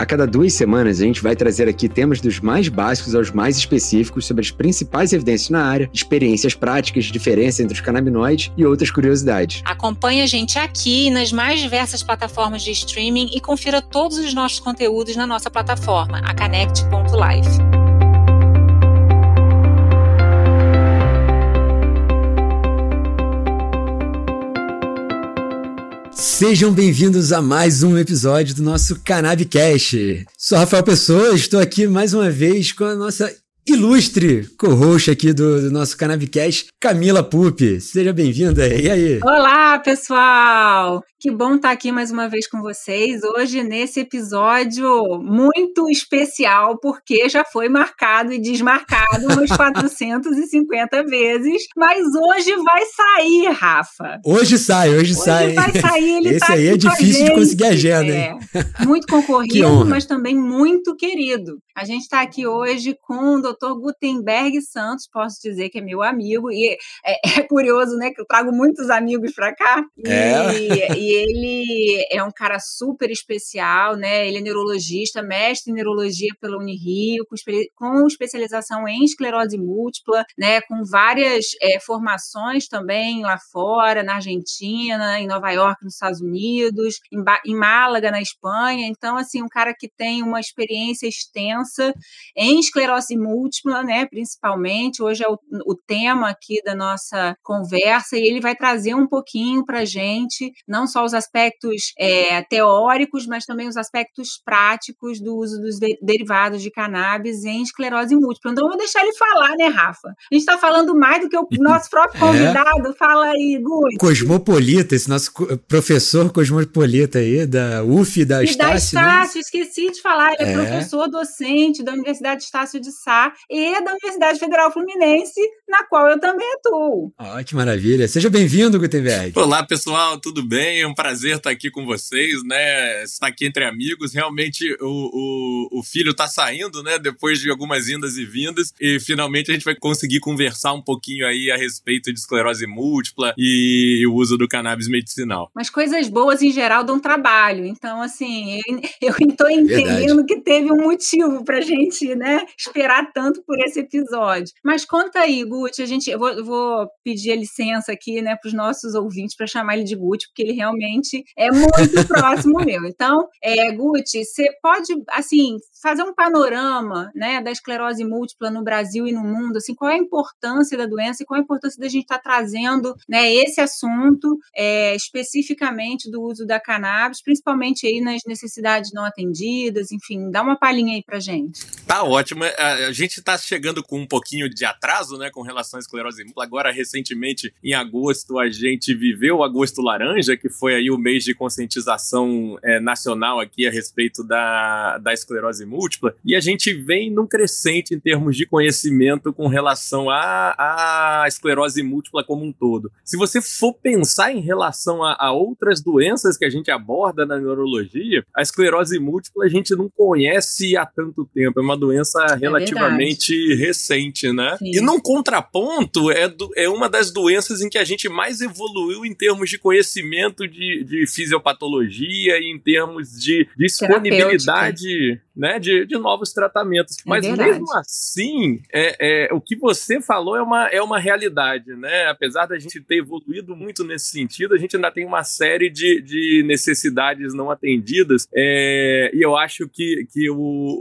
A cada duas semanas, a gente vai trazer aqui temas dos mais básicos aos mais específicos sobre as principais evidências na área, experiências práticas, diferença entre os canabinoides e outras curiosidades. Acompanhe a gente aqui nas mais diversas plataformas de streaming e confira todos os nossos conteúdos na nossa plataforma, a Connect.life. Sejam bem-vindos a mais um episódio do nosso Cannabicast. Sou Rafael Pessoa, estou aqui mais uma vez com a nossa ilustre co-host aqui do, do, nosso Cannabicast, Camila Pupi. Seja bem-vinda. E aí? Olá, pessoal! Que bom estar aqui mais uma vez com vocês. Hoje, nesse episódio muito especial, porque já foi marcado e desmarcado umas 450 vezes. Mas hoje vai sair, Rafa. Hoje sai, hoje, hoje sai. Hoje vai sair, ele Esse tá aí é difícil de conseguir agenda, é, hein? Muito concorrido, mas também muito querido. A gente está aqui hoje com o Dr. Gutenberg Santos, posso dizer que é meu amigo, e é, é curioso, né, que eu trago muitos amigos para cá, é. e, e, ele é um cara super especial, né, ele é neurologista, mestre em neurologia pela Unirio, com, com especialização em esclerose múltipla, né, com várias é, formações também lá fora, na Argentina, em Nova York, nos Estados Unidos, em, em Málaga, na Espanha, então, assim, um cara que tem uma experiência extensa em esclerose múltipla, múltipla, né, principalmente. Hoje é o, o tema aqui da nossa conversa e ele vai trazer um pouquinho para a gente, não só os aspectos é, teóricos, mas também os aspectos práticos do uso dos de derivados de cannabis em esclerose múltipla. Então, eu vou deixar ele falar, né, Rafa? A gente está falando mais do que o nosso próprio é. convidado. É. Fala aí, Gui. Cosmopolita, esse nosso professor cosmopolita aí, da UF da Estácio. E da Estácio, né? esqueci de falar, ele é, é professor docente da Universidade Estácio de Sá e da Universidade Federal Fluminense, na qual eu também atuo. Oh, que maravilha. Seja bem-vindo, Gutenberg. Olá, pessoal, tudo bem? É um prazer estar aqui com vocês, né? Estar aqui entre amigos. Realmente o, o, o filho está saindo, né? Depois de algumas indas e vindas, e finalmente a gente vai conseguir conversar um pouquinho aí a respeito de esclerose múltipla e o uso do cannabis medicinal. Mas coisas boas em geral dão trabalho. Então, assim, eu estou entendendo Verdade. que teve um motivo para a gente, né, esperar tanto tanto por esse episódio. Mas conta aí, Guti, a gente, eu vou, eu vou pedir a licença aqui, né, para os nossos ouvintes para chamar ele de Guti, porque ele realmente é muito próximo meu. Então, é, Guti, você pode, assim, fazer um panorama, né, da esclerose múltipla no Brasil e no mundo, assim, qual é a importância da doença e qual é a importância da gente estar tá trazendo, né, esse assunto é, especificamente do uso da cannabis, principalmente aí nas necessidades não atendidas, enfim, dá uma palhinha aí para gente. Tá ótimo. A gente gente está chegando com um pouquinho de atraso, né, com relação à esclerose múltipla. Agora, recentemente, em agosto, a gente viveu o Agosto Laranja, que foi aí o mês de conscientização é, nacional aqui a respeito da, da esclerose múltipla. E a gente vem num crescente em termos de conhecimento com relação à, à esclerose múltipla como um todo. Se você for pensar em relação a, a outras doenças que a gente aborda na neurologia, a esclerose múltipla a gente não conhece há tanto tempo. É uma doença é relativamente recente, né? Sim. E num contraponto, é, do, é uma das doenças em que a gente mais evoluiu em termos de conhecimento de, de fisiopatologia e em termos de disponibilidade né, de, de novos tratamentos. É Mas verdade. mesmo assim, é, é, o que você falou é uma, é uma realidade, né? Apesar da gente ter evoluído muito nesse sentido, a gente ainda tem uma série de, de necessidades não atendidas. É, e eu acho que, que o,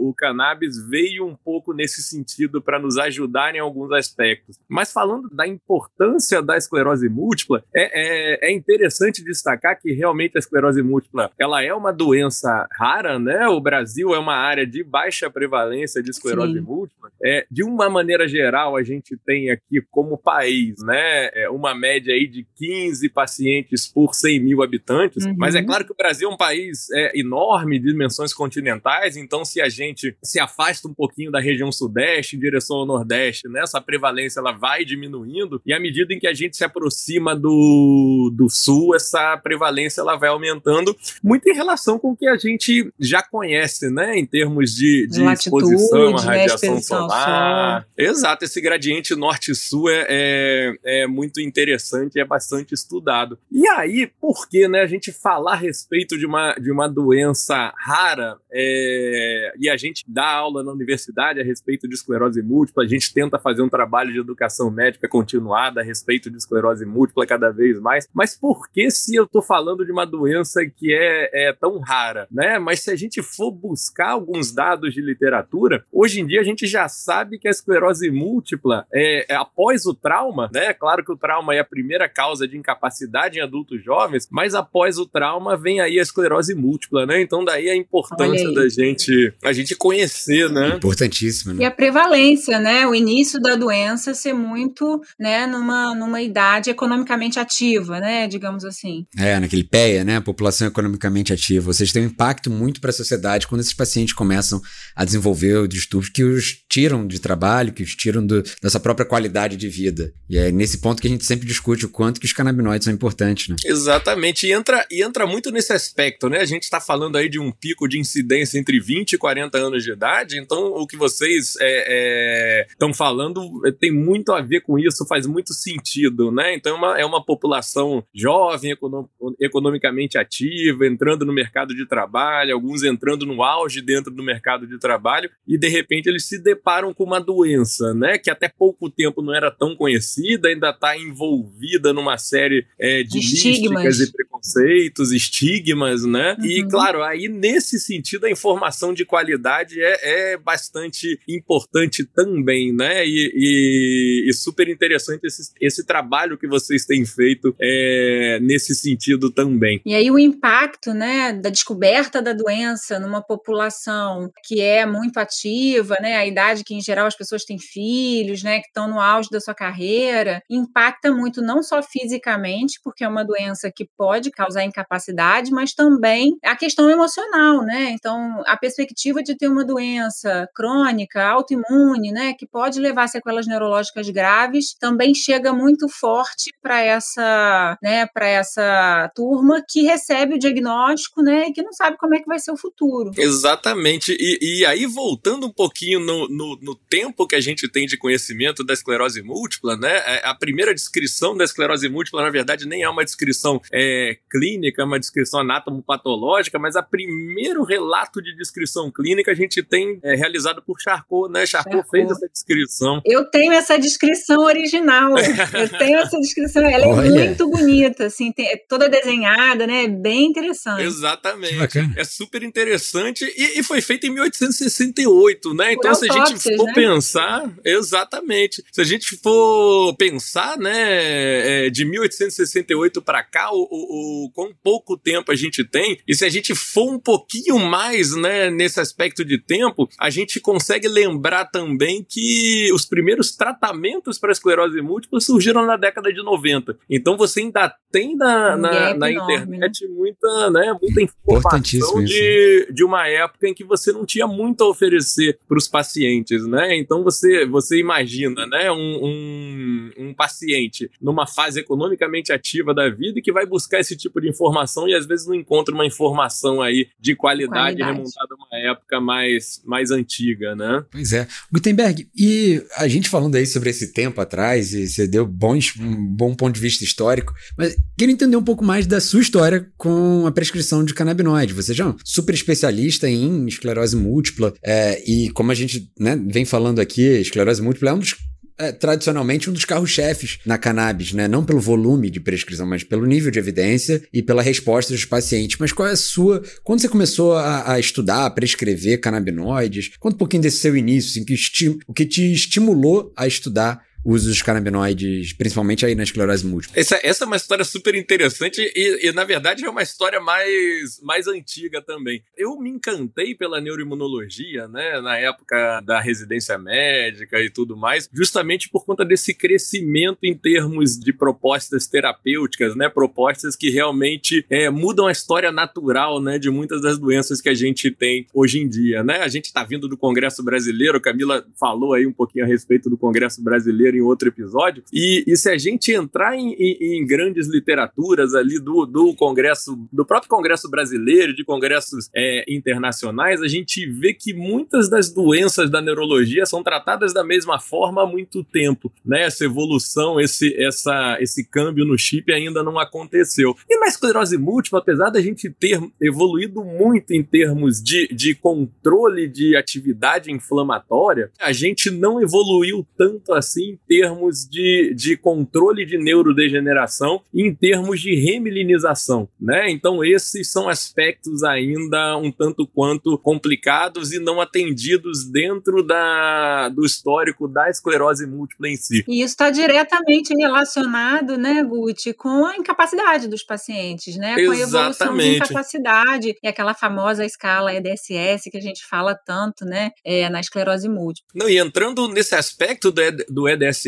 o cannabis veio um pouco nesse sentido para nos ajudar em alguns aspectos. Mas falando da importância da esclerose múltipla, é, é, é interessante destacar que realmente a esclerose múltipla ela é uma doença rara, né? O Brasil é uma área de baixa prevalência de esclerose Sim. múltipla, é, de uma maneira geral, a gente tem aqui como país, né, é uma média aí de 15 pacientes por 100 mil habitantes, uhum. mas é claro que o Brasil é um país é, enorme, de dimensões continentais, então se a gente se afasta um pouquinho da região sudeste em direção ao nordeste, né, essa prevalência ela vai diminuindo, e à medida em que a gente se aproxima do, do sul, essa prevalência ela vai aumentando, muito em relação com o que a gente já conhece, né, termos de, de, de exposição à né, radiação né, solar. Exato, esse gradiente norte-sul é, é, é, muito interessante é bastante estudado. E aí, por que né, a gente falar a respeito de uma, de uma doença rara é, e a gente dá aula na universidade a respeito de esclerose múltipla, a gente tenta fazer um trabalho de educação médica continuada a respeito de esclerose múltipla cada vez mais, mas por que se eu estou falando de uma doença que é, é tão rara, né? Mas se a gente for buscar alguns dados de literatura, hoje em dia a gente já sabe que a esclerose múltipla é, é após o trauma, né? Claro que o trauma é a primeira causa de incapacidade em adultos jovens, mas após o trauma vem aí a esclerose múltipla, né? Então daí a importância da gente a gente conhecer, né? Importantíssimo. Né? E a prevalência, né? O início da doença ser muito, né? Numa numa idade economicamente ativa, né? Digamos assim. É, naquele PEA, né? A população economicamente ativa. Vocês têm um impacto muito para a sociedade quando esses pacientes começam a desenvolver o distúrbio que os tiram de trabalho, que os tiram do, dessa própria qualidade de vida. E é nesse ponto que a gente sempre discute o quanto que os canabinoides são importantes, né? Exatamente. E entra, e entra muito nesse aspecto, né? A gente está falando aí de um pico de incidência entre 20 e 40 anos de idade, então o que vocês estão é, é, falando é, tem muito a ver com isso, faz muito sentido, né? Então é uma, é uma população jovem, econom, economicamente ativa, entrando no mercado de trabalho, alguns entrando no auge dentro do mercado de trabalho, e de repente eles se deparam com uma doença, né? Que até pouco tempo não era tão conhecida, ainda está envolvida numa série é, de estigmas. e preconceitos, estigmas, né? Uhum. E claro, aí nesse sentido a informação de qualidade é, é bastante importante também, né? E, e, e super interessante esse, esse, trabalho que vocês têm feito é, nesse sentido também. E aí o impacto, né, da descoberta da doença numa população que é muito ativa, né? A idade que em geral as pessoas têm filhos, né, que estão no auge da sua carreira, impacta muito não só fisicamente, porque é uma doença que pode causar incapacidade, mas também a questão emocional, né? Então, a perspectiva de ter uma doença crônica, autoimune, né, que pode levar a sequelas neurológicas graves, também chega muito forte para essa, né, para essa turma que recebe o diagnóstico, né, e que não sabe como é que vai ser o futuro. Exatamente. E, e aí, voltando um pouquinho no, no, no tempo que a gente tem de conhecimento da esclerose múltipla, né, é, a primeira descrição da esclerose múltipla, na verdade, nem é uma descrição é, clínica, é uma descrição anatomopatológica, mas a primeiro relato de descrição clínica a gente tem é, realizado por Charcot, né? Charcot, Charcot, fez essa descrição. Eu tenho essa descrição original. Eu tenho essa descrição, ela é Olha. muito bonita, assim, tem, é toda desenhada, né? Bem interessante. Exatamente. É super interessante e, e, foi feita em 1868, né? Então, se a gente for né? pensar, exatamente. Se a gente for pensar, né, é, de 1868 para cá, o, o, o quão pouco tempo a gente tem, e se a gente for um pouquinho mais, né, nesse aspecto de tempo, a gente consegue lembrar também que os primeiros tratamentos para esclerose múltipla surgiram na década de 90. Então você ainda tem na, na, na internet né? muita, né, muita informação de, de uma época em que você não tinha muito a oferecer para os pacientes, né? Então você, você imagina, né, um, um, um paciente numa fase economicamente ativa da vida e que vai buscar esse tipo de informação e às vezes não encontra uma informação aí de qualidade, qualidade. remontada a uma época mais, mais antiga, né? Pois é. Gutenberg, e a gente falando aí sobre esse tempo atrás, e você deu bons, um bom ponto de vista histórico, mas queria entender um pouco mais da sua história com a prescrição de canabinoide. Você já é um super especialista em esclerose múltipla, é, e como a gente né, vem falando aqui, esclerose múltipla é um dos é, tradicionalmente um dos carros-chefes na cannabis, né? Não pelo volume de prescrição, mas pelo nível de evidência e pela resposta dos pacientes. Mas qual é a sua. Quando você começou a, a estudar, a prescrever canabinoides, conta um pouquinho desse seu início, assim, que o que te estimulou a estudar uso dos canabinoides, principalmente aí na esclerose múltipla. Essa, essa é uma história super interessante e, e, na verdade, é uma história mais, mais antiga também. Eu me encantei pela neuroimunologia, né, na época da residência médica e tudo mais, justamente por conta desse crescimento em termos de propostas terapêuticas, né, propostas que realmente é, mudam a história natural, né, de muitas das doenças que a gente tem hoje em dia, né? A gente está vindo do Congresso Brasileiro, Camila falou aí um pouquinho a respeito do Congresso Brasileiro em outro episódio. E, e se a gente entrar em, em, em, grandes literaturas ali do, do Congresso, do próprio Congresso brasileiro, de congressos é, internacionais, a gente vê que muitas das doenças da neurologia são tratadas da mesma forma há muito tempo, né? Essa evolução, esse, essa, esse câmbio no chip ainda não aconteceu. E na esclerose múltipla, apesar da gente ter evoluído muito em termos de, de controle de atividade inflamatória, a gente não evoluiu tanto assim termos de, de controle de neurodegeneração e em termos de remilinização, né? Então esses são aspectos ainda um tanto quanto complicados e não atendidos dentro da, do histórico da esclerose múltipla em si. E isso está diretamente relacionado, né, Guti, com a incapacidade dos pacientes, né? Com a evolução de incapacidade e aquela famosa escala EDSS que a gente fala tanto, né, é, na esclerose múltipla. Não, e entrando nesse aspecto do, ED, do EDSS,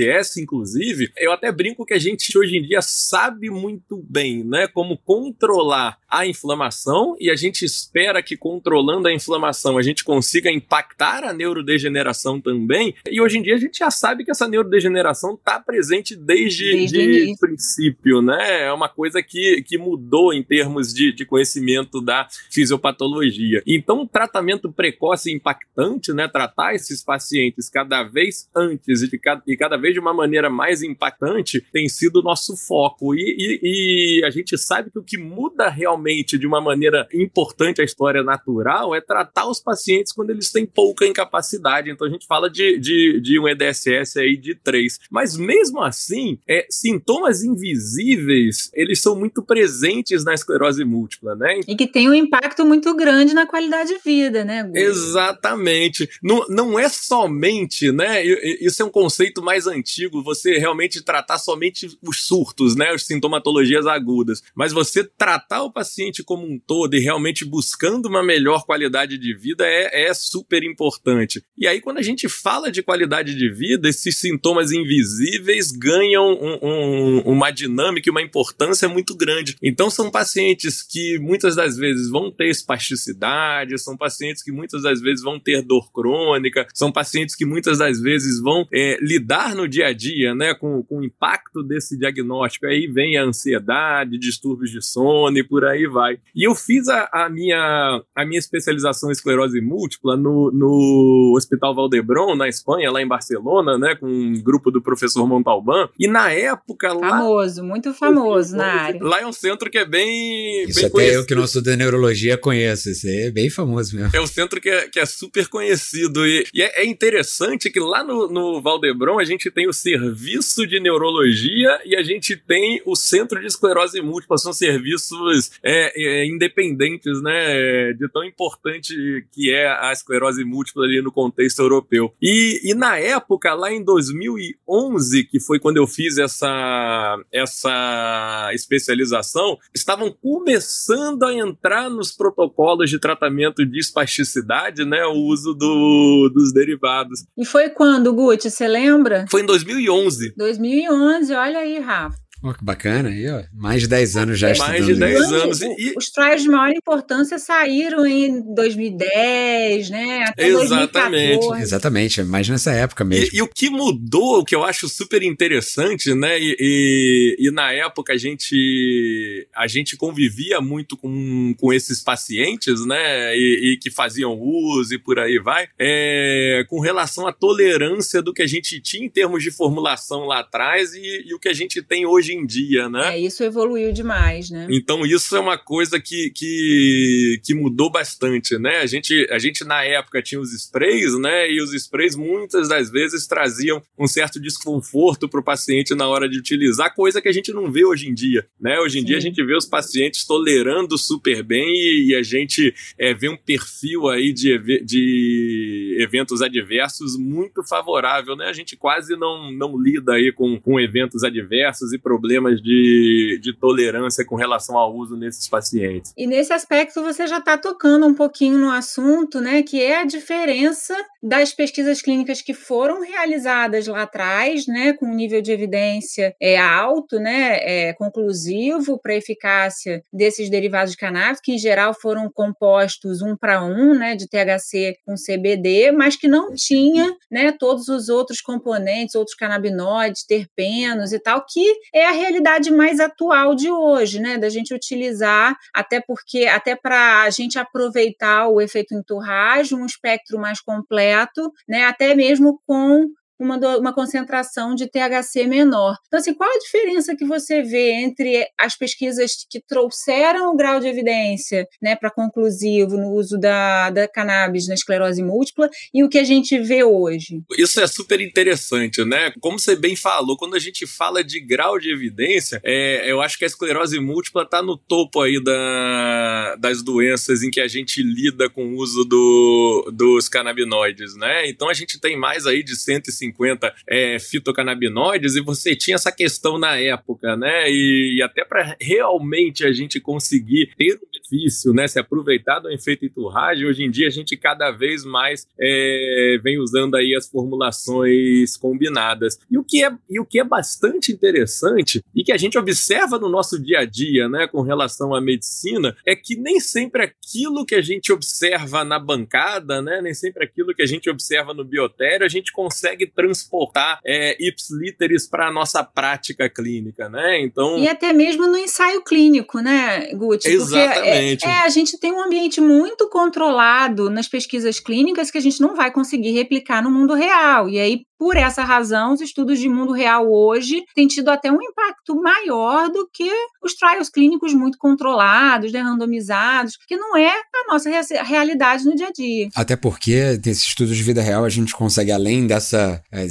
inclusive, eu até brinco que a gente hoje em dia sabe muito bem, né, como controlar a inflamação e a gente espera que controlando a inflamação a gente consiga impactar a neurodegeneração também. E hoje em dia a gente já sabe que essa neurodegeneração está presente desde, desde o princípio, né? É uma coisa que, que mudou em termos de, de conhecimento da fisiopatologia. Então, o tratamento precoce e impactante, né? Tratar esses pacientes cada vez antes e, de cada, e cada vez de uma maneira mais impactante tem sido o nosso foco. E, e, e a gente sabe que o que muda realmente de uma maneira importante a história natural é tratar os pacientes quando eles têm pouca incapacidade. Então, a gente fala de, de, de um EDSS aí de 3. Mas mesmo assim, é, sintomas invisíveis, eles são muito presentes na esclerose múltipla, né? E que tem um impacto muito grande na qualidade de vida, né? Exatamente. Não, não é somente, né? Isso é um conceito mais antigo, você realmente tratar somente os surtos, né? As sintomatologias agudas. Mas você tratar o paciente como um todo e realmente buscando uma melhor qualidade de vida é, é super importante. E aí, quando a gente fala de qualidade de vida, esses sintomas invisíveis ganham um, um, uma dinâmica e uma importância muito grande. Então, são pacientes que muitas das vezes vão ter espasticidade, são pacientes que muitas das vezes vão ter dor crônica, são pacientes que muitas das vezes vão é, lidar no dia a dia né, com, com o impacto desse diagnóstico. Aí vem a ansiedade, distúrbios de sono e por aí vai. E eu fiz a, a minha, a minha especialização em esclerose múltipla no, no Hospital Valdebron, na Espanha, lá em Barcelona, né, com um grupo do professor Montalban. E na época lá. Famoso, muito famoso na área. Lá é um centro que é bem. Isso bem até conhecido. eu que não sou da neurologia conheço. Isso é bem famoso mesmo. É um centro que é, que é super conhecido. E, e é, é, interessante que lá no, no Valdebron a gente tem o serviço de neurologia e a gente tem o centro de esclerose múltipla. São serviços é, é, independentes, né? De tão importante que é a esclerose múltipla ali no contexto europeu. E, e na época, lá em 2011, que foi quando eu fiz essa, essa especialização, estavam começando a entrar nos protocolos de tratamento de espasticidade, né, o uso do, dos derivados. E foi quando, Guti, você lembra? Foi em 2011. 2011, olha aí, Rafa. Oh, que bacana aí, ó. Mais de 10 anos já estudando. Mais de 10 anos. E... Os trials de maior importância saíram em 2010, né? Até Exatamente. 2014. Exatamente, mais nessa época mesmo. E, e, o que mudou, o que eu acho super interessante, né? E, e, e, na época a gente, a gente convivia muito com, com esses pacientes, né? E, que faziam uso e por aí vai, é, com relação à tolerância do que a gente tinha em termos de formulação lá atrás e, e o que a gente tem hoje hoje em dia, né? É, isso evoluiu demais, né? Então isso é uma coisa que, que, que mudou bastante, né? A gente, a gente na época tinha os sprays, né? E os sprays muitas das vezes traziam um certo desconforto para o paciente na hora de utilizar, coisa que a gente não vê hoje em dia, né? Hoje em Sim. dia a gente vê os pacientes tolerando super bem e, e a gente é, vê um perfil aí de, de eventos adversos muito favorável, né? A gente quase não, não lida aí com, com eventos adversos e problemas problemas de, de tolerância com relação ao uso nesses pacientes. E nesse aspecto você já está tocando um pouquinho no assunto, né, que é a diferença das pesquisas clínicas que foram realizadas lá atrás, né, com um nível de evidência é, alto, né, é, conclusivo para a eficácia desses derivados de cannabis, que em geral foram compostos um para um, né, de THC com CBD, mas que não tinha, né, todos os outros componentes, outros canabinoides, terpenos e tal, que é a realidade mais atual de hoje, né, da gente utilizar, até porque, até para a gente aproveitar o efeito enturragem, um espectro mais completo, né, até mesmo com uma, uma concentração de THC menor. Então, assim, qual a diferença que você vê entre as pesquisas que trouxeram o grau de evidência né, para conclusivo no uso da, da cannabis na esclerose múltipla e o que a gente vê hoje? Isso é super interessante, né? Como você bem falou, quando a gente fala de grau de evidência, é, eu acho que a esclerose múltipla está no topo aí da, das doenças em que a gente lida com o uso do, dos canabinoides, né? Então a gente tem mais aí de 150 150 é, fitocannabinoides e você tinha essa questão na época, né? E, e até para realmente a gente conseguir ter um benefício, né? Se aproveitar do efeito enturragem, hoje em dia a gente cada vez mais é, vem usando aí as formulações combinadas. E o, que é, e o que é bastante interessante e que a gente observa no nosso dia a dia, né, com relação à medicina, é que nem sempre aquilo que a gente observa na bancada, né, nem sempre aquilo que a gente observa no biotério, a gente consegue transportar é, ipsiliteres para a nossa prática clínica, né? Então e até mesmo no ensaio clínico, né, Guti? Exatamente. É, é, a gente tem um ambiente muito controlado nas pesquisas clínicas que a gente não vai conseguir replicar no mundo real. E aí por essa razão, os estudos de mundo real hoje têm tido até um impacto maior do que os trials clínicos muito controlados, né, randomizados, que não é a nossa realidade no dia a dia. Até porque nesses estudos de vida real a gente consegue, além dessa, eh,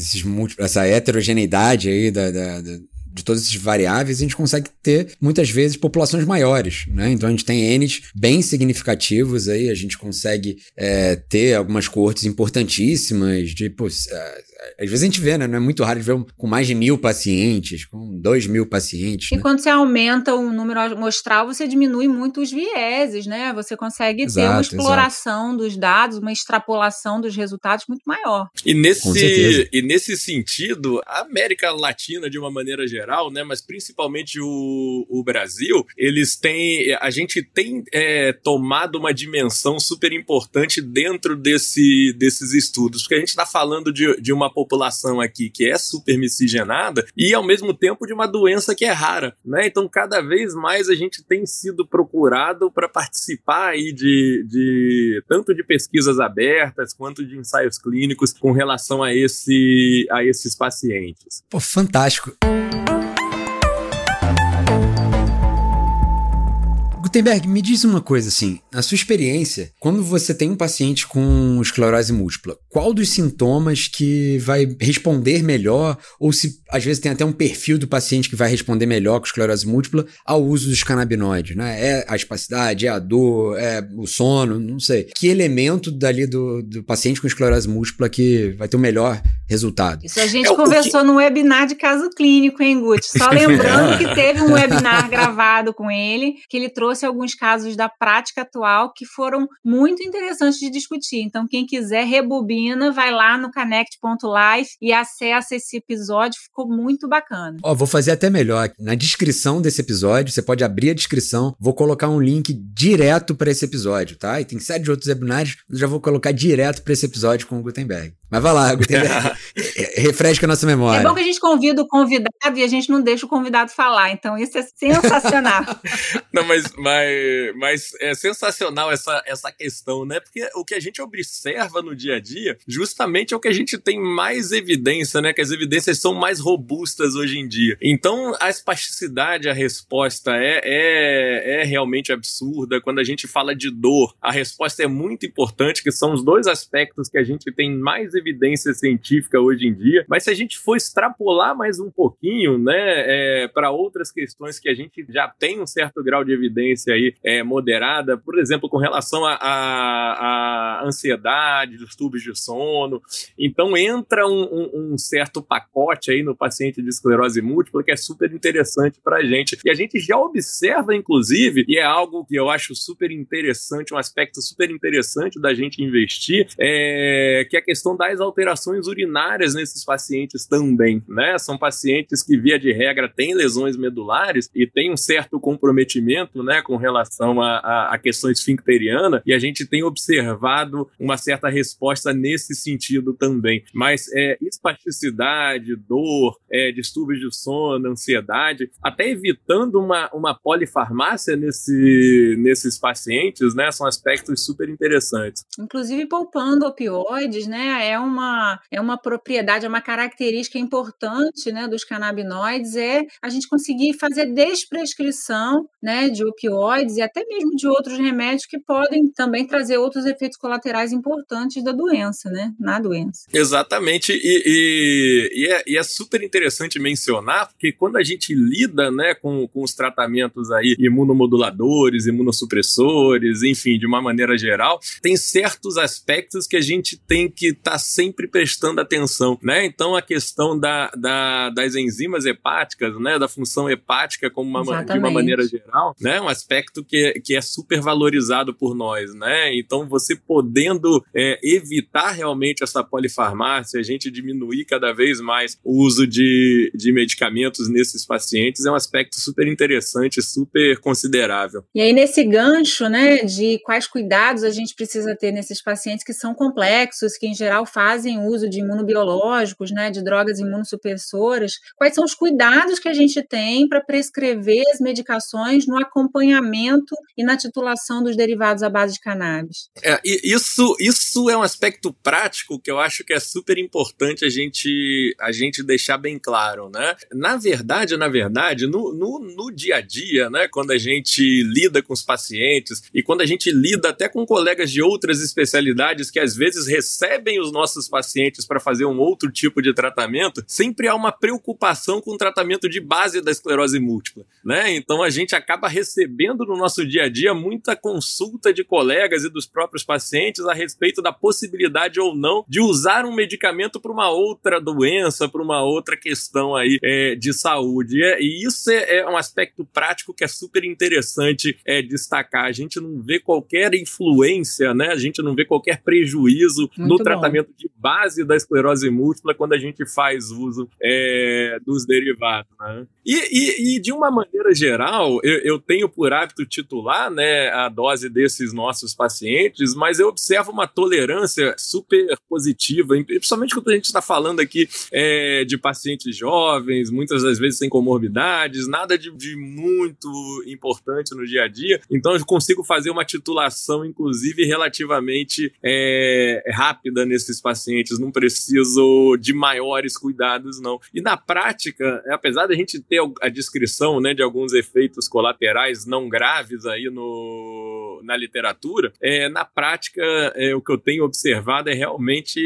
essa heterogeneidade aí da, da, da de todas essas variáveis, a gente consegue ter muitas vezes populações maiores, né? Então a gente tem N's bem significativos aí, a gente consegue é, ter algumas coortes importantíssimas, de, pô, às vezes a gente vê, né? Não é muito raro de ver com mais de mil pacientes, com dois mil pacientes. E né? quando você aumenta o número amostral, você diminui muito os vieses, né? Você consegue exato, ter uma exploração exato. dos dados, uma extrapolação dos resultados muito maior. E nesse, e nesse sentido, a América Latina, de uma maneira geral, né? Mas principalmente o, o Brasil, eles têm. A gente tem é, tomado uma dimensão super importante dentro desse, desses estudos, porque a gente está falando de, de população aqui que é super miscigenada e ao mesmo tempo de uma doença que é rara, né? Então cada vez mais a gente tem sido procurado para participar aí de, de tanto de pesquisas abertas quanto de ensaios clínicos com relação a esse a esses pacientes. Pô, fantástico. Gutenberg, me diz uma coisa assim, na sua experiência, quando você tem um paciente com esclerose múltipla, qual dos sintomas que vai responder melhor, ou se às vezes tem até um perfil do paciente que vai responder melhor com esclerose múltipla ao uso dos canabinoides, né? É a espacidade, é a dor, é o sono, não sei. Que elemento dali do, do paciente com esclerose múltipla que vai ter o melhor resultado? Isso a gente é, conversou que... no webinar de caso clínico, hein, Guti? Só lembrando que teve um webinar gravado com ele, que ele trouxe trouxe alguns casos da prática atual que foram muito interessantes de discutir. Então, quem quiser, rebobina, vai lá no connect.life e acessa esse episódio, ficou muito bacana. Ó, vou fazer até melhor. Na descrição desse episódio, você pode abrir a descrição, vou colocar um link direto para esse episódio, tá? E tem sete outros webinars, eu já vou colocar direto para esse episódio com o Gutenberg. Mas vai lá, refresca a nossa memória. É bom que a gente convida o convidado e a gente não deixa o convidado falar, então isso é sensacional. não, mas, mas, mas é sensacional essa, essa questão, né? Porque o que a gente observa no dia a dia, justamente é o que a gente tem mais evidência, né? Que as evidências são mais robustas hoje em dia. Então, a espasticidade, a resposta é, é, é realmente absurda. Quando a gente fala de dor, a resposta é muito importante, que são os dois aspectos que a gente tem mais evidência científica hoje em dia, mas se a gente for extrapolar mais um pouquinho, né, é, para outras questões que a gente já tem um certo grau de evidência aí é, moderada, por exemplo, com relação à ansiedade, distúrbios de sono, então entra um, um, um certo pacote aí no paciente de esclerose múltipla que é super interessante para a gente. E a gente já observa, inclusive, e é algo que eu acho super interessante, um aspecto super interessante da gente investir, é que é a questão das alterações urinárias nesses pacientes também, né? São pacientes que, via de regra, têm lesões medulares e têm um certo comprometimento, né, com relação a, a, a esfincteriana, e a gente tem observado uma certa resposta nesse sentido também. Mas é, espasticidade, dor, é, distúrbios de sono, ansiedade, até evitando uma, uma polifarmácia nesse, nesses pacientes, né, são aspectos super interessantes. Inclusive poupando opioides, né, é uma, é uma propriedade, é uma característica importante, né, dos canabinoides, é a gente conseguir fazer desprescrição, né, de opioides e até mesmo de outros remédios que podem também trazer outros efeitos colaterais importantes da doença, né, na doença. Exatamente, e, e, e, é, e é, super interessante mencionar, porque quando a gente lida, né, com, com os tratamentos aí imunomoduladores, imunossupressores, enfim, de uma maneira geral, tem certos aspectos que a gente tem que estar tá sempre prestando atenção, né? Então a questão da, da, das enzimas hepáticas, né, da função hepática como uma, de uma maneira geral, né, um aspecto que, que é super valorizado por nós, né? Então você podendo é, evitar realmente essa polifarmácia, a gente diminuir cada vez mais o uso de, de medicamentos nesses pacientes é um aspecto super interessante, super considerável. E aí nesse gancho, né, de quais cuidados a gente precisa ter nesses pacientes que são complexos, que em geral fazem uso de imunobiológicos, né, de drogas imunossupressoras, quais são os cuidados que a gente tem para prescrever as medicações no acompanhamento e na titulação dos derivados à base de cannabis? É, isso, isso é um aspecto prático que eu acho que é super importante a gente, a gente deixar bem claro, né? Na verdade, na verdade, no, no, no dia a dia, né, quando a gente lida com os pacientes e quando a gente lida até com colegas de outras especialidades que às vezes recebem os nossos pacientes para fazer um outro tipo de tratamento, sempre há uma preocupação com o tratamento de base da esclerose múltipla, né? Então a gente acaba recebendo no nosso dia a dia muita consulta de colegas e dos próprios pacientes a respeito da possibilidade ou não de usar um medicamento para uma outra doença, para uma outra questão aí é, de saúde. E, é, e isso é, é, um aspecto prático que é super interessante é, destacar. A gente não vê qualquer influência, né? A gente não vê qualquer prejuízo Muito no bom. tratamento de base da esclerose múltipla quando a gente faz uso é, dos derivados. Né? E, e, e, de uma maneira geral, eu, eu, tenho por hábito titular né, a dose desses nossos pacientes, mas eu observo uma tolerância super positiva, principalmente quando a gente está falando aqui é, de pacientes jovens, muitas das vezes sem comorbidades, nada de, de muito importante no dia a dia. Então eu consigo fazer uma titulação, inclusive, relativamente é, rápida nesses pacientes. Não preciso de maiores cuidados, não. E na prática, apesar da gente ter a descrição né, de alguns efeitos colaterais não graves aí no, na literatura, é, na prática, é, o que eu tenho observado é realmente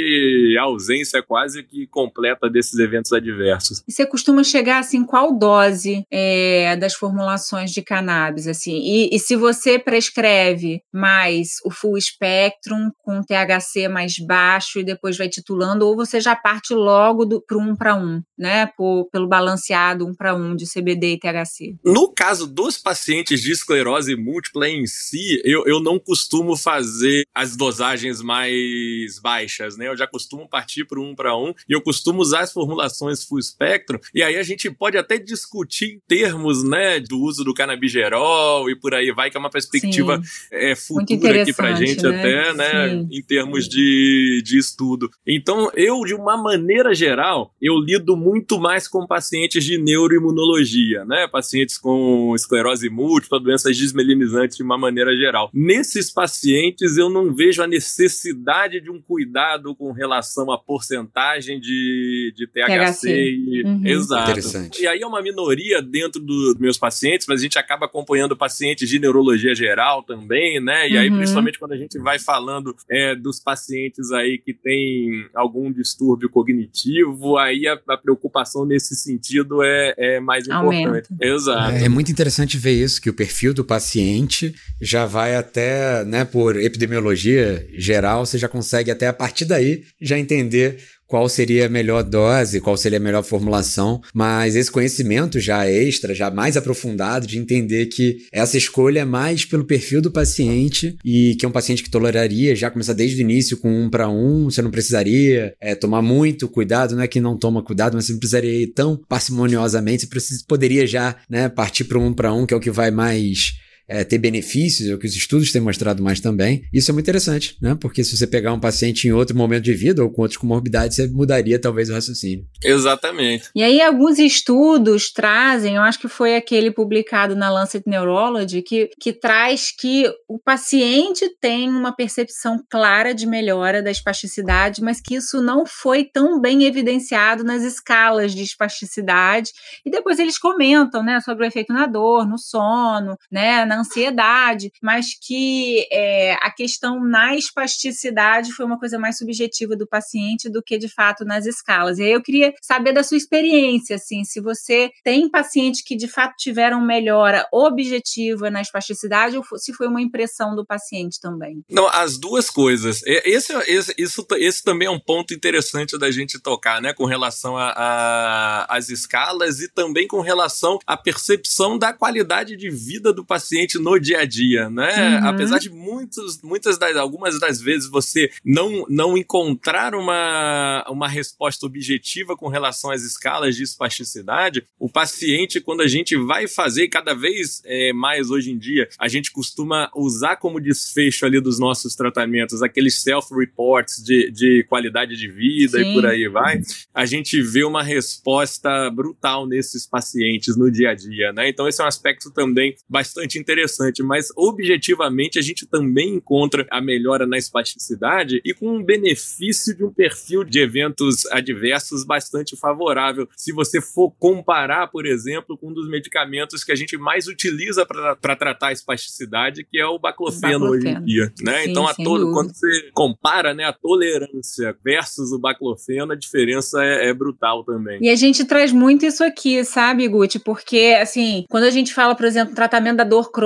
a ausência quase que completa desses eventos adversos. E você costuma chegar assim, qual dose é, das formulações de cannabis? assim? E, e se você prescreve mais o full spectrum com THC mais baixo e depois vai titulando, ou você já parte logo para um para um, né? Por, pelo balanceado um para um de CBD e THC? No caso dos pacientes de esclerose múltipla em si, eu, eu não costumo fazer as dosagens mais baixas, né? Eu já costumo partir para um para um e eu costumo usar as formulações full spectrum. E aí a gente pode até discutir em termos, né, do uso do canabigerol e por aí vai, que é uma perspectiva é, futura aqui para gente né? até, né, Sim. em termos de, de estudo. Então, eu, de uma maneira geral, eu lido muito mais com pacientes de neuroimunologia, né? Pacientes com esclerose múltipla, doenças desmelinizantes de uma maneira geral geral. Nesses pacientes, eu não vejo a necessidade de um cuidado com relação à porcentagem de, de THC. THC. E, uhum. Exato. E aí é uma minoria dentro dos meus pacientes, mas a gente acaba acompanhando pacientes de neurologia geral também, né? E aí, uhum. principalmente quando a gente vai falando é, dos pacientes aí que têm algum distúrbio cognitivo, aí a, a preocupação nesse sentido é, é mais importante. Exato. É, é, muito interessante ver isso, que o perfil do paciente já vai até, né, por epidemiologia geral, você já consegue até a partir daí já entender qual seria a melhor dose, qual seria a melhor formulação, mas esse conhecimento já extra, já mais aprofundado, de entender que essa escolha é mais pelo perfil do paciente e que é um paciente que toleraria já começar desde o início com um para um, você não precisaria é, tomar muito cuidado, não é que não toma cuidado, mas você não precisaria ir tão parcimoniosamente, você poderia já né, partir para um para um, que é o que vai mais é, ter benefícios, é o que os estudos têm mostrado mais também. Isso é muito interessante, né? Porque se você pegar um paciente em outro momento de vida ou com outras comorbidades, você mudaria talvez o raciocínio. Exatamente. E aí alguns estudos trazem, eu acho que foi aquele publicado na Lancet Neurology, que, que traz que o paciente tem uma percepção clara de melhora da espasticidade, mas que isso não foi tão bem evidenciado nas escalas de espasticidade. E depois eles comentam, né, sobre o efeito na dor, no sono, né, na ansiedade, mas que é, a questão na espasticidade foi uma coisa mais subjetiva do paciente do que de fato nas escalas. E aí eu queria saber da sua experiência, assim, se você tem pacientes que de fato tiveram melhora objetiva na espasticidade ou se foi uma impressão do paciente também. Não, as duas coisas. Esse, esse, isso, esse também é um ponto interessante da gente tocar, né, com relação às escalas e também com relação à percepção da qualidade de vida do paciente paciente no dia a dia, né? Uhum. Apesar de muitos, muitas das, algumas das vezes você não, não encontrar uma, uma resposta objetiva com relação às escalas de espasticidade, o paciente, quando a gente vai fazer, cada vez é, mais hoje em dia, a gente costuma usar como desfecho ali dos nossos tratamentos aqueles self-reports de, de qualidade de vida Sim. e por aí vai, a gente vê uma resposta brutal nesses pacientes no dia a dia, né? Então esse é um aspecto também bastante interessante, mas objetivamente a gente também encontra a melhora na espasticidade e com um benefício de um perfil de eventos adversos bastante favorável. Se você for comparar, por exemplo, com um dos medicamentos que a gente mais utiliza para tratar a espasticidade, que é o baclofeno, hoje em dia, né? Sim, então, a to- quando você compara, né, a tolerância versus o baclofeno, a diferença é, é brutal também. E a gente traz muito isso aqui, sabe, Guti? Porque, assim, quando a gente fala, por exemplo, tratamento da dor crônica,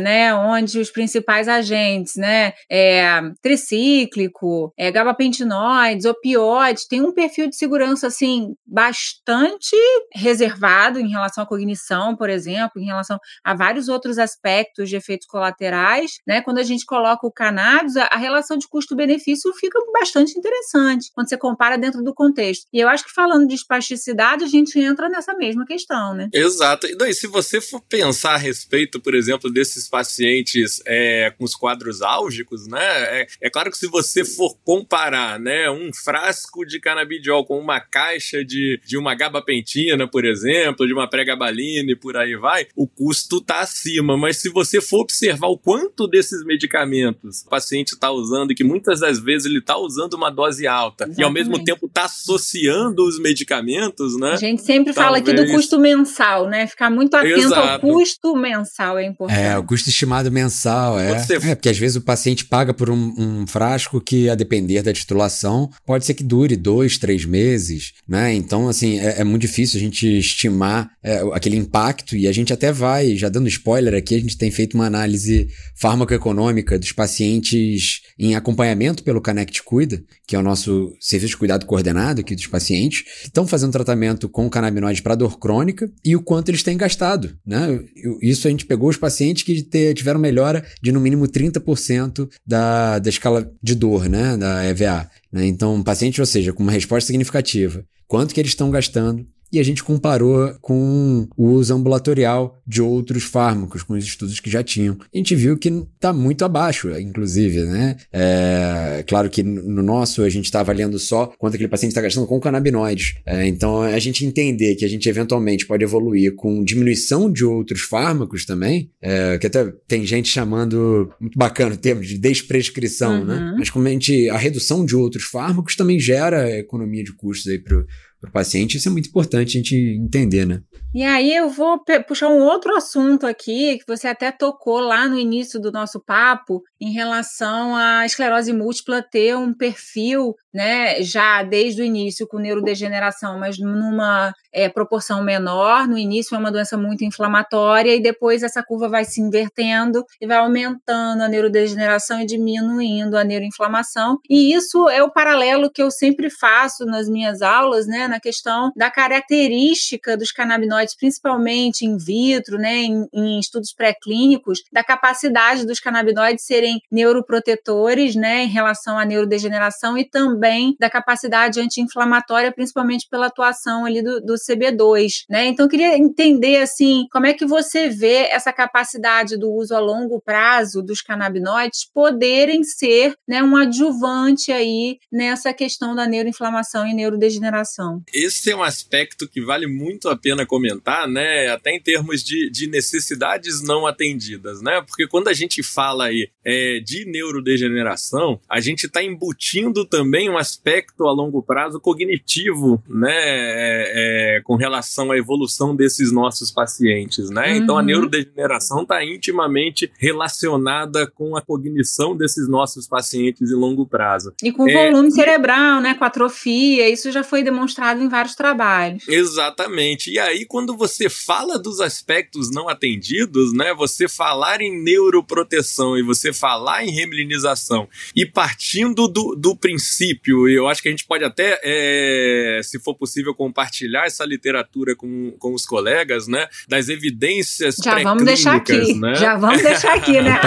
né, onde os principais agentes, né, é, tricíclico, é, gabapentinoides, opioides, tem um perfil de segurança, assim, bastante reservado em relação à cognição, por exemplo, em relação a vários outros aspectos de efeitos colaterais, né, quando a gente coloca o cannabis, a, a relação de custo-benefício fica bastante interessante, quando você compara dentro do contexto. E eu acho que falando de espasticidade, a gente entra nessa mesma questão, né? Exato. E daí, se você for pensar a respeito, por exemplo, desses pacientes é, com os quadros álgicos, né? É, é, claro que se você for comparar, né, um frasco de canabidiol com uma caixa de, de uma gabapentina, por exemplo, de uma pregabalina e por aí vai, o custo tá acima. Mas se você for observar o quanto desses medicamentos o paciente está usando e que muitas das vezes ele está usando uma dose alta Exatamente. e ao mesmo tempo está associando os medicamentos, né? A gente sempre fala aqui do custo mensal, né? Ficar muito atento Exato. ao custo mensal é importante. É, o custo estimado mensal, é. Você... É, porque às vezes o paciente paga por um, um, frasco que, a depender da titulação, pode ser que dure dois, três meses, né? Então, assim, é, é muito difícil a gente estimar é, aquele impacto e a gente até vai, já dando spoiler aqui, a gente tem feito uma análise farmacoeconômica dos pacientes em acompanhamento pelo Connect Cuida, que é o nosso serviço de cuidado coordenado aqui dos pacientes, que estão fazendo tratamento com canabinoides para dor crônica e o quanto eles têm gastado, né? Isso a gente pegou os pacientes que tiveram melhora de no mínimo 30% da, da escala de dor, né? Da EVA. Né? Então, paciente, ou seja, com uma resposta significativa, quanto que eles estão gastando e a gente comparou com o uso ambulatorial de outros fármacos, com os estudos que já tinham. A gente viu que está muito abaixo, inclusive, né? É, claro que no nosso a gente está avaliando só quanto aquele paciente está gastando com canabinoides. É, então a gente entender que a gente eventualmente pode evoluir com diminuição de outros fármacos também, é, que até tem gente chamando muito bacana o termo de desprescrição, né? uhum. né? Mas como a gente, a redução de outros fármacos também gera economia de custos aí para para o paciente. Isso é muito importante a gente entender, né? E aí eu vou puxar um outro assunto aqui que você até tocou lá no início do nosso papo em relação à esclerose múltipla ter um perfil, né, já desde o início com neurodegeneração, mas numa é, proporção menor. No início é uma doença muito inflamatória e depois essa curva vai se invertendo e vai aumentando a neurodegeneração e diminuindo a neuroinflamação. E isso é o paralelo que eu sempre faço nas minhas aulas, né, na questão da característica dos canabinoides, principalmente in vitro, né, em, em estudos pré-clínicos, da capacidade dos canabinoides serem neuroprotetores, né, em relação à neurodegeneração e também da capacidade anti-inflamatória, principalmente pela atuação ali do, do CB2, né? Então eu queria entender assim, como é que você vê essa capacidade do uso a longo prazo dos canabinoides poderem ser, né, um adjuvante aí nessa questão da neuroinflamação e neurodegeneração. Esse é um aspecto que vale muito a pena comentar, né? Até em termos de, de necessidades não atendidas, né? Porque quando a gente fala aí é, de neurodegeneração, a gente está embutindo também um aspecto a longo prazo cognitivo, né? É, é, com relação à evolução desses nossos pacientes, né? Uhum. Então a uhum. neurodegeneração está intimamente relacionada com a cognição desses nossos pacientes em longo prazo. E com é, volume cerebral, né? Com atrofia, isso já foi demonstrado em vários trabalhos. Exatamente. E aí, quando você fala dos aspectos não atendidos, né? Você falar em neuroproteção e você falar em remilinização e partindo do, do princípio, eu acho que a gente pode até, é, se for possível, compartilhar essa literatura com, com os colegas, né? Das evidências Já vamos deixar aqui. Né? Já vamos deixar aqui, né?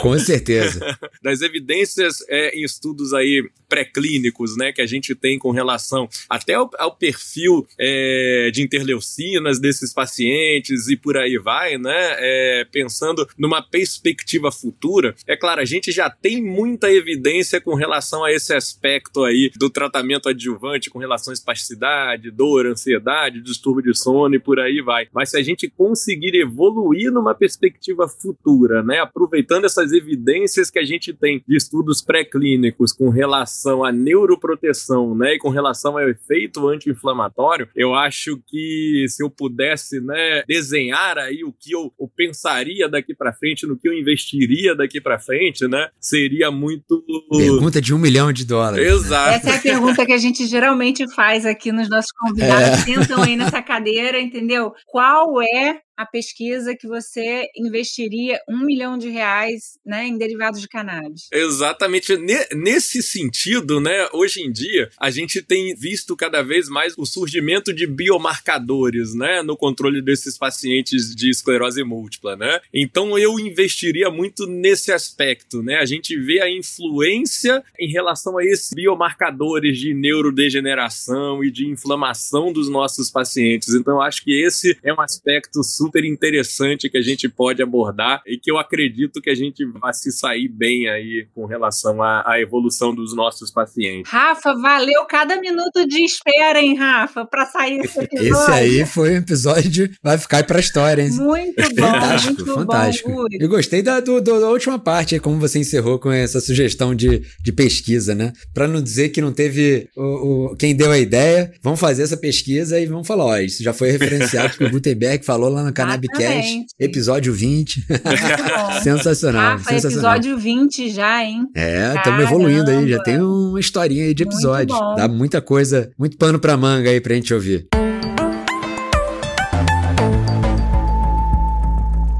com certeza. das evidências é, em estudos aí pré-clínicos, né? Que a gente tem com relação até ao, ao perfil é, de interleucinas desses pacientes e por aí vai, né? É, pensando numa perspectiva futura, é claro, a gente já tem muita evidência com relação a esse aspecto aí do tratamento adjuvante com relação à espasticidade, dor, ansiedade, distúrbio de sono e por aí vai. Mas se a gente conseguir evoluir numa perspectiva futura, né? Aproveitando essas evidências que a gente tem de estudos pré-clínicos com relação à neuroproteção, né? E com relação ao efeito anti-inflamatório, eu acho que se eu pudesse, né, desenhar aí o que eu, eu pensaria daqui para frente, no que eu investiria daqui para frente, né, seria muito. Pergunta de um milhão de dólares. Exato. Essa é a pergunta que a gente geralmente faz aqui nos nossos convidados. É. Sentam aí nessa cadeira, entendeu? Qual é a pesquisa que você investiria um milhão de reais né, em derivados de cannabis. Exatamente. Nesse sentido, né, hoje em dia, a gente tem visto cada vez mais o surgimento de biomarcadores né, no controle desses pacientes de esclerose múltipla. Né? Então eu investiria muito nesse aspecto. Né? A gente vê a influência em relação a esses biomarcadores de neurodegeneração e de inflamação dos nossos pacientes. Então acho que esse é um aspecto super super interessante que a gente pode abordar e que eu acredito que a gente vai se sair bem aí com relação à, à evolução dos nossos pacientes. Rafa, valeu cada minuto de espera, hein, Rafa, para sair esse episódio. Esse aí foi um episódio, vai ficar para a história, hein? Muito bom, fantástico, muito fantástico. Bom, eu gostei da, do, do, da última parte, como você encerrou com essa sugestão de, de pesquisa, né? Para não dizer que não teve o, o, quem deu a ideia, vamos fazer essa pesquisa e vamos falar, ó, isso já foi referenciado que o Gutenberg falou lá no Cannabicast, episódio 20. sensacional, Rafa, sensacional. episódio 20 já, hein? É, estamos evoluindo aí, já tem uma historinha aí de episódio. Dá muita coisa, muito pano pra manga aí pra gente ouvir.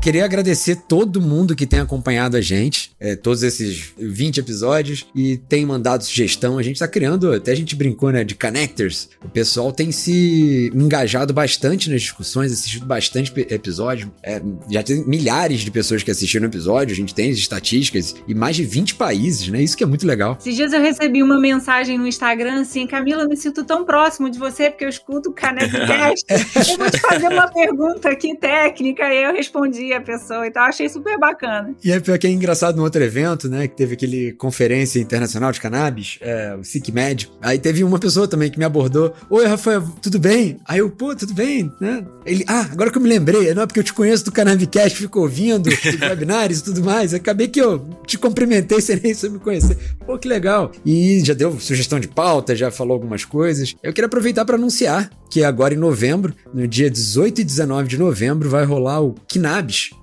Queria agradecer todo mundo que tem acompanhado a gente, é, todos esses 20 episódios, e tem mandado sugestão. A gente tá criando, até a gente brincou, né, de connectors. O pessoal tem se engajado bastante nas discussões, assistido bastante episódios. É, já tem milhares de pessoas que assistiram o episódio, a gente tem as estatísticas, e mais de 20 países, né? Isso que é muito legal. Esses dias eu recebi uma mensagem no Instagram assim, Camila, me sinto tão próximo de você porque eu escuto o Canecast. eu vou te fazer uma pergunta aqui técnica e eu respondi a pessoa e tal. Achei super bacana. E é pior que é engraçado no outro evento, né? Que teve aquele conferência internacional de cannabis, é, o SICMED. Aí teve uma pessoa também que me abordou. Oi, Rafael, tudo bem? Aí eu, pô, tudo bem, né? Ele, ah, agora que eu me lembrei, não é porque eu te conheço do Cannabicast, fico ouvindo os webinários e tudo mais. Acabei que eu te cumprimentei sem nem você me conhecer. Pô, que legal. E já deu sugestão de pauta, já falou algumas coisas. Eu queria aproveitar para anunciar que agora em novembro, no dia 18 e 19 de novembro, vai rolar o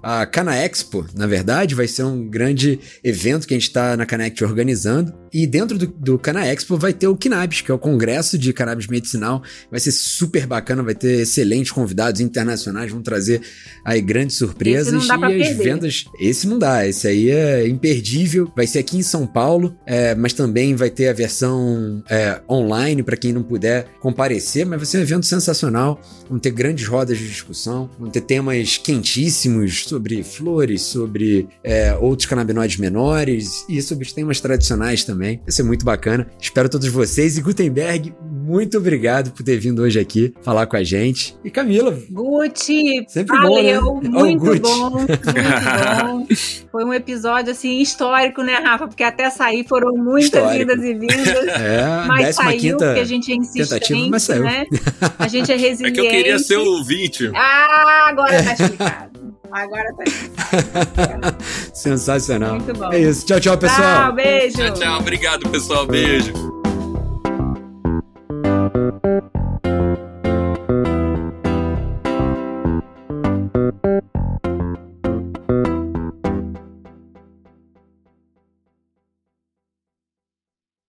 A Cana Expo, na verdade, vai ser um grande evento que a gente está na Connect organizando. E dentro do, do Cana Expo vai ter o Kinabs, que é o Congresso de Cannabis Medicinal. Vai ser super bacana, vai ter excelentes convidados internacionais, vão trazer aí grandes surpresas. E as perder. vendas. Esse não dá, esse aí é imperdível. Vai ser aqui em São Paulo, é, mas também vai ter a versão é, online para quem não puder comparecer, mas vai ser um evento sensacional. Vão ter grandes rodas de discussão, vão ter temas quentíssimos sobre flores, sobre é, outros canabinoides menores e sobre temas tradicionais também. Vai ser muito bacana. Espero todos vocês e Gutenberg, muito obrigado por ter vindo hoje aqui falar com a gente. E Camila. Gucci, Sempre valeu, bom, né? muito Oh, Gucci. bom, muito bom. Foi um episódio assim histórico, né, Rafa? Porque até sair foram muitas Histórico. idas e vindas. É, Mas saiu, quinta porque a gente é insistente, mas saiu. né? A gente é É resiliente. que eu queria ser o ouvinte. Ah, agora tá explicado. Agora tá. Sensacional. Muito bom. É isso. Tchau, tchau, pessoal. Tchau, beijo. Tchau, tchau. Obrigado, pessoal. Beijo.